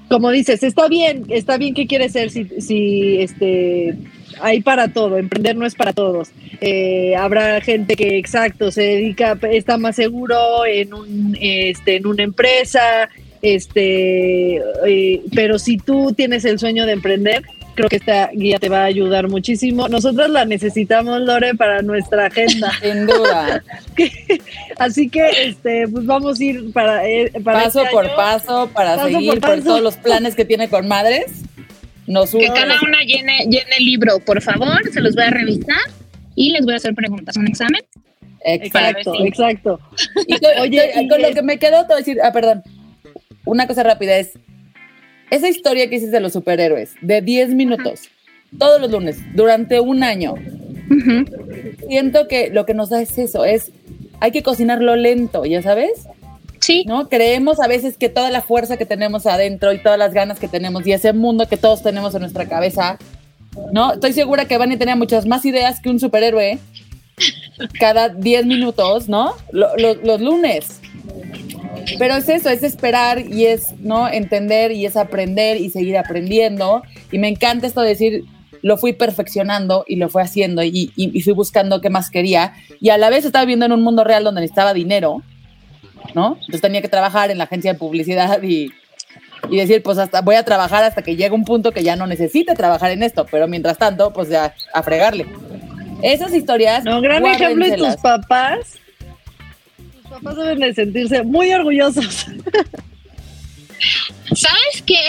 como dices, está bien, está bien que quieres ser si, si este hay para todo, emprender no es para todos. Eh, habrá gente que, exacto, se dedica, está más seguro en, un, este, en una empresa, este, eh, pero si tú tienes el sueño de emprender, creo que esta guía te va a ayudar muchísimo. Nosotros la necesitamos, Lore, para nuestra agenda. Sin duda. Así que, este, pues vamos a ir para, eh, para paso este por año. paso para Paso seguir por todos los planes que tiene con madres. Nos Que cada una llene, llene el libro, por favor, se los voy a revisar y les voy a hacer preguntas, un examen. Exacto, exacto. Y con, Oye, con- y con lo es- que me quedó, te voy a decir, ah, perdón. Una cosa rápida es, esa historia que dices de los superhéroes, de 10 minutos, todos los lunes, durante un año, Ujú. siento que lo que nos da es eso, es, hay que cocinarlo lento, ya sabes, Sí, ¿no? Creemos a veces que toda la fuerza que tenemos adentro y todas las ganas que tenemos y ese mundo que todos tenemos en nuestra cabeza, ¿no? Estoy segura que Vani tenía muchas más ideas que un superhéroe cada 10 minutos, ¿no? Lo- lo- los lunes. Pero es eso, es esperar y es, ¿no? Entender y es aprender y seguir aprendiendo. Y me encanta esto de decir, lo fui perfeccionando y lo fui haciendo y, y- y fui buscando qué más quería. Y a la vez estaba viviendo en un mundo real donde necesitaba dinero, ¿no? Entonces tenía que trabajar en la agencia de publicidad y, y decir, pues hasta voy a trabajar hasta que llegue un punto que ya no necesite trabajar en esto, pero mientras tanto, pues ya a fregarle. Esas historias. No, gran ejemplo es tus papás. Papás deben de sentirse muy orgullosos. ¿Sabes qué?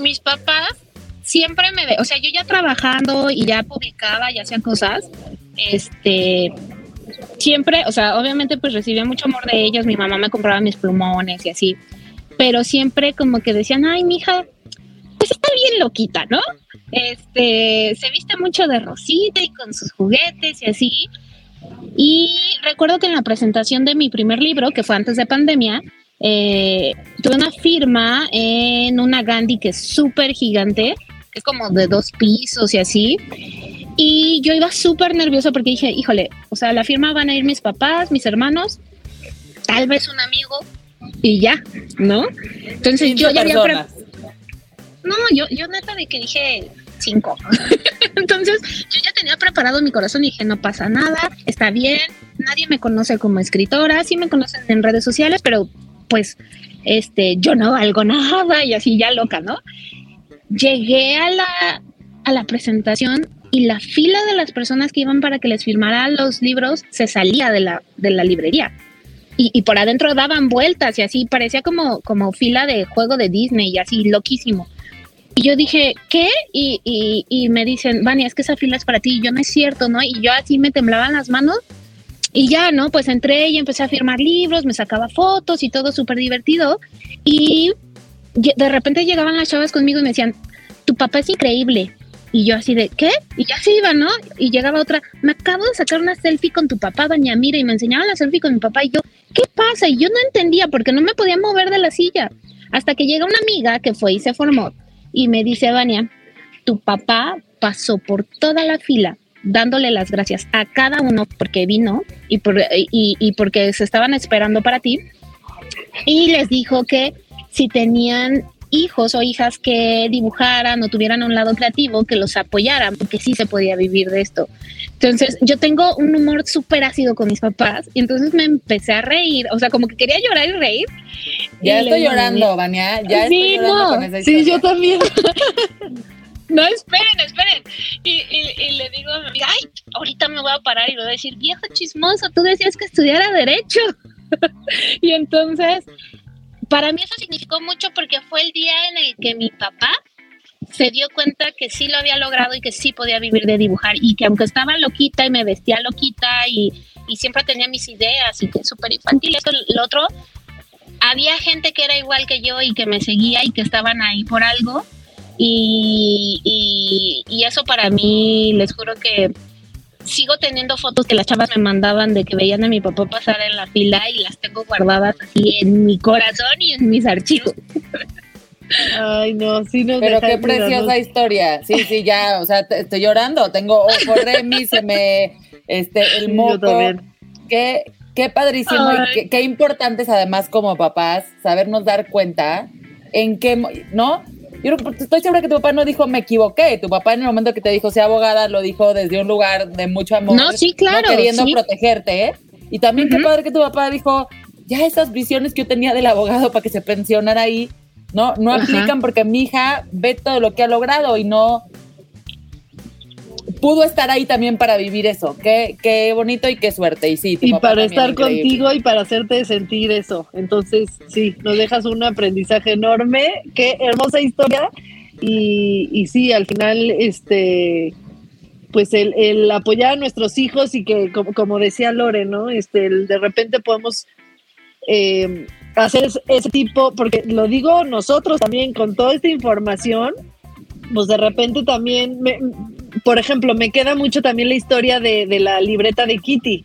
Mis papás siempre me, o sea, yo ya trabajando y ya publicaba y hacía cosas, este, siempre, o sea, obviamente pues recibía mucho amor de ellos, mi mamá me compraba mis plumones y así, pero siempre como que decían, ay, mija, pues está bien loquita, ¿no? Este, se viste mucho de rosita y con sus juguetes y así. Y recuerdo que en la presentación de mi primer libro, que fue antes de pandemia, eh, tuve una firma en una Gandhi que es súper gigante, que es como de dos pisos y así. Y yo iba súper nerviosa porque dije, híjole, o sea, la firma van a ir mis papás, mis hermanos, tal vez un amigo y ya, ¿no? Entonces yo 15 ya había no, yo, yo neta de que dije cinco. Entonces, yo ya tenía preparado mi corazón y dije, no pasa nada, está bien, nadie me conoce como escritora, sí me conocen en redes sociales, pero pues, este, yo no valgo nada y así ya loca, ¿no? Llegué a la, a la presentación y la fila de las personas que iban para que les firmara los libros se salía de la, de la librería. Y, y por adentro daban vueltas y así, parecía como, como fila de juego de Disney y así, loquísimo. Y yo dije, ¿qué? Y, y, y me dicen, Vania, es que esa fila es para ti. Y yo, no es cierto, ¿no? Y yo así me temblaban las manos. Y ya, ¿no? Pues entré y empecé a firmar libros, me sacaba fotos y todo súper divertido. Y de repente llegaban las chavas conmigo y me decían, tu papá es increíble. Y yo así de, ¿qué? Y ya se iba, ¿no? Y llegaba otra, me acabo de sacar una selfie con tu papá, doña Mira, y me enseñaba la selfie con mi papá. Y yo, ¿qué pasa? Y yo no entendía porque no me podía mover de la silla. Hasta que llega una amiga que fue y se formó y me dice, Vania, tu papá pasó por toda la fila dándole las gracias a cada uno porque vino y, por, y, y porque se estaban esperando para ti. Y les dijo que si tenían hijos o hijas que dibujaran o tuvieran un lado creativo, que los apoyaran, porque sí se podía vivir de esto. Entonces, yo tengo un humor súper ácido con mis papás y entonces me empecé a reír, o sea, como que quería llorar y reír. Ya Y estoy llorando, Vania. Ya Sí, estoy llorando no. con esa Sí, yo también. No, esperen, esperen. Y, y- y le digo a mi amiga, ay, ahorita me voy a parar y le voy a decir, viejo chismoso, tú decías que estudiara Derecho. y entonces, para mí eso significó mucho porque fue el día en el que mi papá se dio cuenta que sí lo había logrado y que sí podía vivir de dibujar y que aunque estaba loquita y me vestía loquita y, y siempre tenía mis ideas y que súper infantil, esto, lo otro, había gente que era igual que yo y que me seguía y que estaban ahí por algo y, y, y eso para mí, les juro que sigo teniendo fotos que las chavas me mandaban de que veían a mi papá pasar en la fila y las tengo guardadas así en mi corazón y en mis archivos. Ay, no, sí nos Pero qué preciosa historia. Sí, sí, ya, o sea, te- estoy llorando. Tengo ojo Remy, se me, este, el moco. Qué, qué padrísimo Ay. y qué, qué importante es además como papás sabernos dar cuenta en qué, ¿no? Yo estoy segura que tu papá no dijo me equivoqué. Tu papá en el momento que te dijo sea abogada lo dijo desde un lugar de mucho amor. No, sí, claro, no queriendo sí. protegerte, ¿eh? Y también qué padre que tu papá dijo ya esas visiones que yo tenía del abogado para que se pensionara ahí, no, no aplican porque mi hija ve todo lo que ha logrado y no, pudo estar ahí también para vivir eso. Qué, qué bonito y qué suerte. Y sí, tu Y papá para estar increíble. contigo y para hacerte sentir eso. Entonces, sí, nos dejas un aprendizaje enorme. Qué hermosa historia. Y, y sí, al final, este, pues el, el apoyar a nuestros hijos y que, como, como decía Lore, ¿no? Este, el- de repente podemos eh, hacer es- ese tipo, porque lo digo nosotros también con toda esta información, pues de repente también, me- por ejemplo, me queda mucho también la historia de, de la libreta de Kitty,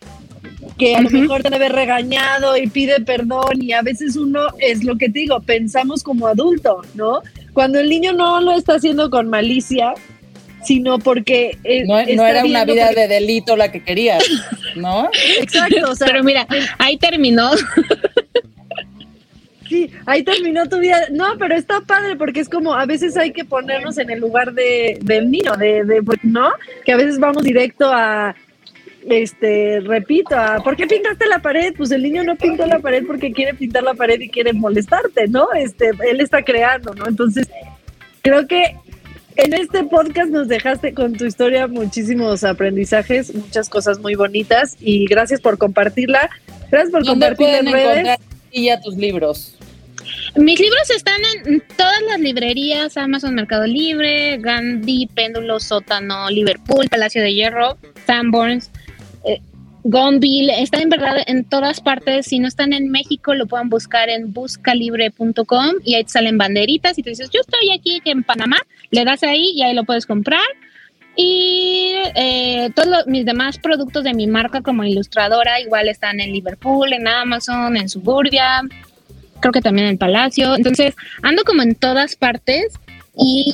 que a lo mejor te debe regañado y pide perdón y a veces uno, es lo que te digo, pensamos como adulto, ¿no? Cuando el niño no lo está haciendo con malicia, sino porque... eh, No, era una vida de delito la que querías, ¿no? Exacto, o sea, Pero mira, ahí terminó. Sí, ahí terminó tu vida. No, pero está padre porque es como a veces hay que ponernos en el lugar de, del niño, de, de, ¿no? Que a veces vamos directo a, este, repito, a, ¿por qué pintaste la pared? Pues el niño no pintó la pared porque quiere pintar la pared y quiere molestarte, ¿no? Este, él está creando, ¿no? Entonces, creo que en este podcast nos dejaste con tu historia muchísimos aprendizajes, muchas cosas muy bonitas y gracias por compartirla. Gracias por ¿Dónde compartir en redes. y ya tus libros? Mis libros están en todas las librerías, Amazon Mercado Libre, Gandhi, Péndulo, Sótano, Liverpool, Palacio de Hierro, Sanborns, eh, Gonville, están en verdad en todas partes. Si no están en México, lo pueden buscar en buscalibre.com y ahí te salen banderitas y te dices, yo estoy aquí en Panamá, le das ahí y ahí lo puedes comprar. Y eh, todos mis demás productos de mi marca como ilustradora igual están en Liverpool, en Amazon, en Suburbia, creo que también en Palacio. Entonces, ando como en todas partes y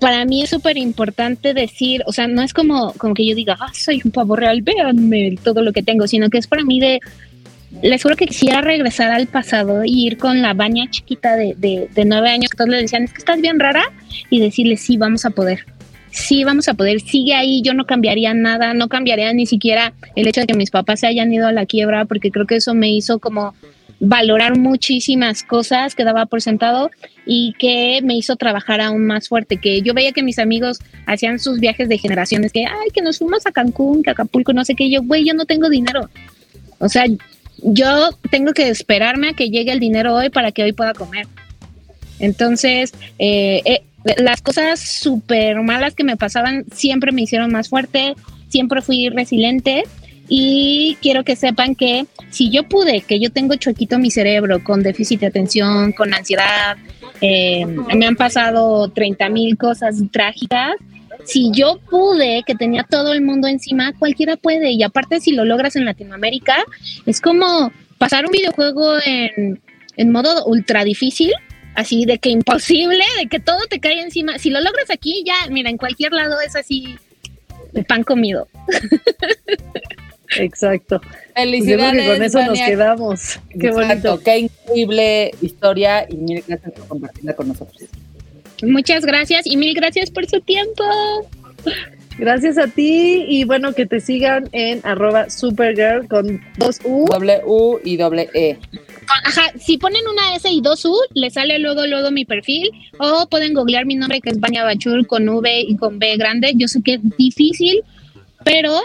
para mí es súper importante decir, o sea, no es como, como que yo diga, ah, soy un pavo real, véanme todo lo que tengo, sino que es para mí de, les juro que quisiera regresar al pasado y ir con la baña chiquita de, de, nueve años que todos le decían, es que estás bien rara, y decirle, sí, vamos a poder. Sí, vamos a poder, sigue ahí, yo no cambiaría nada, no cambiaría ni siquiera el hecho de que mis papás se hayan ido a la quiebra, porque creo que eso me hizo como valorar muchísimas cosas que daba por sentado y que me hizo trabajar aún más fuerte, que yo veía que mis amigos hacían sus viajes de generaciones, que, ay, que nos fuimos a Cancún, que Acapulco, no sé qué, yo, güey, yo no tengo dinero. O sea, yo tengo que esperarme a que llegue el dinero hoy para que hoy pueda comer. Entonces, eh, eh, las cosas súper malas que me pasaban siempre me hicieron más fuerte, siempre fui resiliente y quiero que sepan que si yo pude, que yo tengo chuequito mi cerebro con déficit de atención, con ansiedad, eh, me han pasado 30 mil cosas trágicas. Si yo pude, que tenía todo el mundo encima, cualquiera puede. Y aparte, si lo logras en Latinoamérica, es como pasar un videojuego en, en modo ultra difícil, así de que imposible, de que todo te cae encima. Si lo logras aquí, ya, mira, en cualquier lado es así, de pan comido. Exacto. Pues yo creo Felicidades, que con eso nos quedamos. Qué Exacto, bonito. qué increíble historia y mil gracias por compartirla con nosotros. Muchas gracias y mil gracias por su tiempo. Gracias a ti y bueno, que te sigan en arroba supergirl con dos U. Doble U y doble E. Ajá, si ponen una S y dos U, le sale luego, luego mi perfil. O pueden googlear mi nombre que es Bania Bachur con V y con B grande. Yo sé que es difícil, pero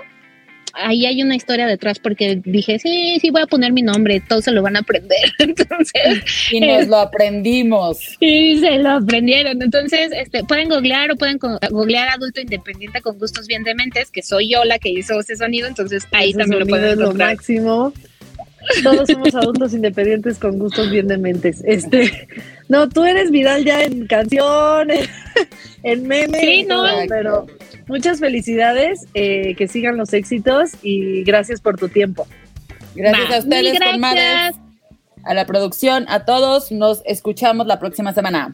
ahí hay una historia detrás porque dije, sí, sí, voy a poner mi nombre, todos se lo van a aprender. Entonces, Y nos lo aprendimos. y se lo aprendieron. Entonces, este, pueden googlear o pueden googlear adulto independiente con gustos bien dementes, que soy yo la que hizo ese sonido. Entonces, ahí Ese también lo pueden es lo encontrar. máximo. Todos somos adultos independientes con gustos bien dementes. Este, no, tú eres viral ya en canciones, en memes, Sí, no. todo, pero muchas felicidades, eh, que sigan los éxitos y gracias por tu tiempo. Gracias Va, a ustedes, gracias. comadres, a la producción, a todos. Nos escuchamos la próxima semana.